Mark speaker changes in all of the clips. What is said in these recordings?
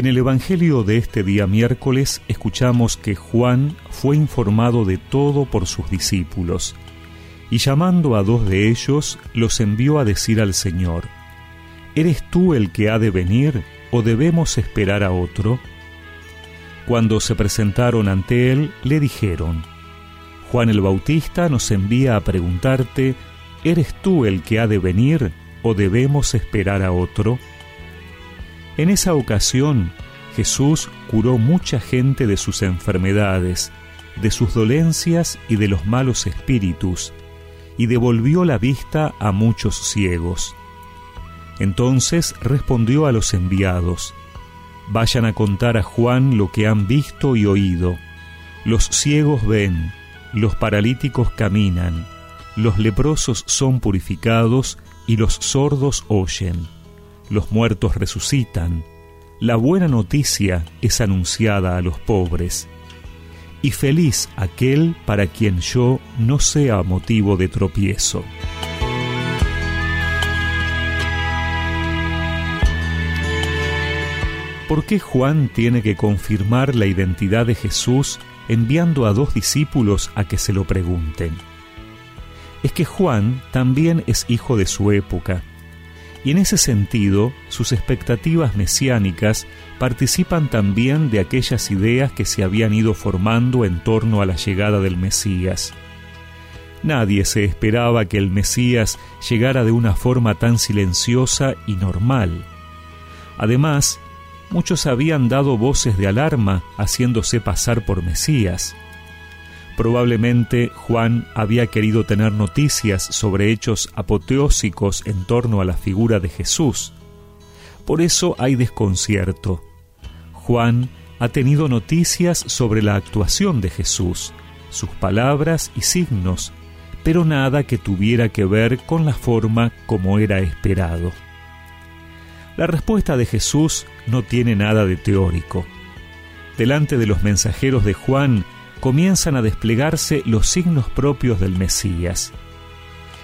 Speaker 1: En el Evangelio de este día miércoles escuchamos que Juan fue informado de todo por sus discípulos, y llamando a dos de ellos, los envió a decir al Señor, ¿Eres tú el que ha de venir o debemos esperar a otro? Cuando se presentaron ante él, le dijeron, Juan el Bautista nos envía a preguntarte, ¿eres tú el que ha de venir o debemos esperar a otro? En esa ocasión, Jesús curó mucha gente de sus enfermedades, de sus dolencias y de los malos espíritus, y devolvió la vista a muchos ciegos. Entonces respondió a los enviados, Vayan a contar a Juan lo que han visto y oído. Los ciegos ven, los paralíticos caminan, los leprosos son purificados y los sordos oyen los muertos resucitan, la buena noticia es anunciada a los pobres, y feliz aquel para quien yo no sea motivo de tropiezo. ¿Por qué Juan tiene que confirmar la identidad de Jesús enviando a dos discípulos a que se lo pregunten? Es que Juan también es hijo de su época, y en ese sentido sus expectativas mesiánicas participan también de aquellas ideas que se habían ido formando en torno a la llegada del Mesías. Nadie se esperaba que el Mesías llegara de una forma tan silenciosa y normal. Además, muchos habían dado voces de alarma haciéndose pasar por Mesías. Probablemente Juan había querido tener noticias sobre hechos apoteósicos en torno a la figura de Jesús. Por eso hay desconcierto. Juan ha tenido noticias sobre la actuación de Jesús, sus palabras y signos, pero nada que tuviera que ver con la forma como era esperado. La respuesta de Jesús no tiene nada de teórico. Delante de los mensajeros de Juan comienzan a desplegarse los signos propios del Mesías.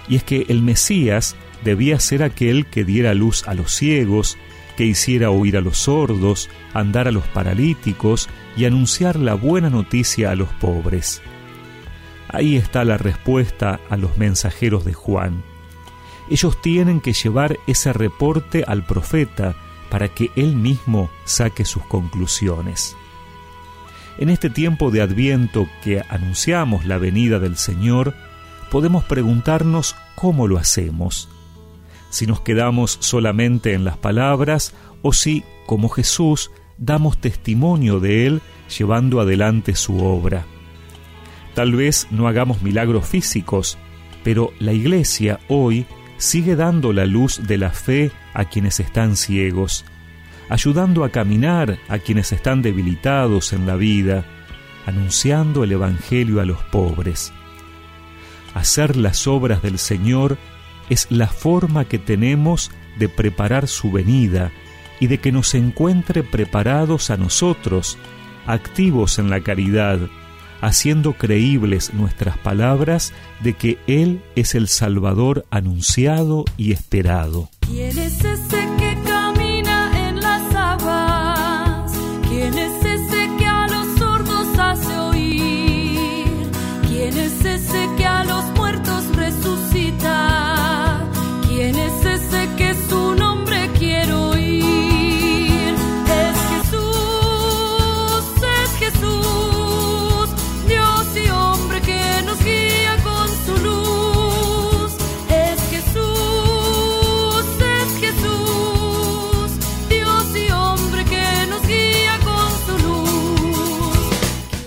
Speaker 1: Y es que el Mesías debía ser aquel que diera luz a los ciegos, que hiciera oír a los sordos, andar a los paralíticos y anunciar la buena noticia a los pobres. Ahí está la respuesta a los mensajeros de Juan. Ellos tienen que llevar ese reporte al profeta para que él mismo saque sus conclusiones. En este tiempo de adviento que anunciamos la venida del Señor, podemos preguntarnos cómo lo hacemos. Si nos quedamos solamente en las palabras o si, como Jesús, damos testimonio de Él llevando adelante su obra. Tal vez no hagamos milagros físicos, pero la Iglesia hoy sigue dando la luz de la fe a quienes están ciegos ayudando a caminar a quienes están debilitados en la vida, anunciando el Evangelio a los pobres. Hacer las obras del Señor es la forma que tenemos de preparar su venida y de que nos encuentre preparados a nosotros, activos en la caridad, haciendo creíbles nuestras palabras de que Él es el Salvador anunciado y esperado.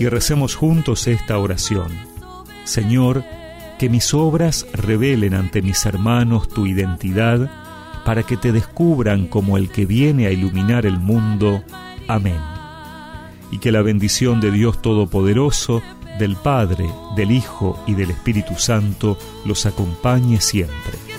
Speaker 1: Y recemos juntos esta oración. Señor, que mis obras revelen ante mis hermanos tu identidad, para que te descubran como el que viene a iluminar el mundo. Amén. Y que la bendición de Dios Todopoderoso, del Padre, del Hijo y del Espíritu Santo los acompañe siempre.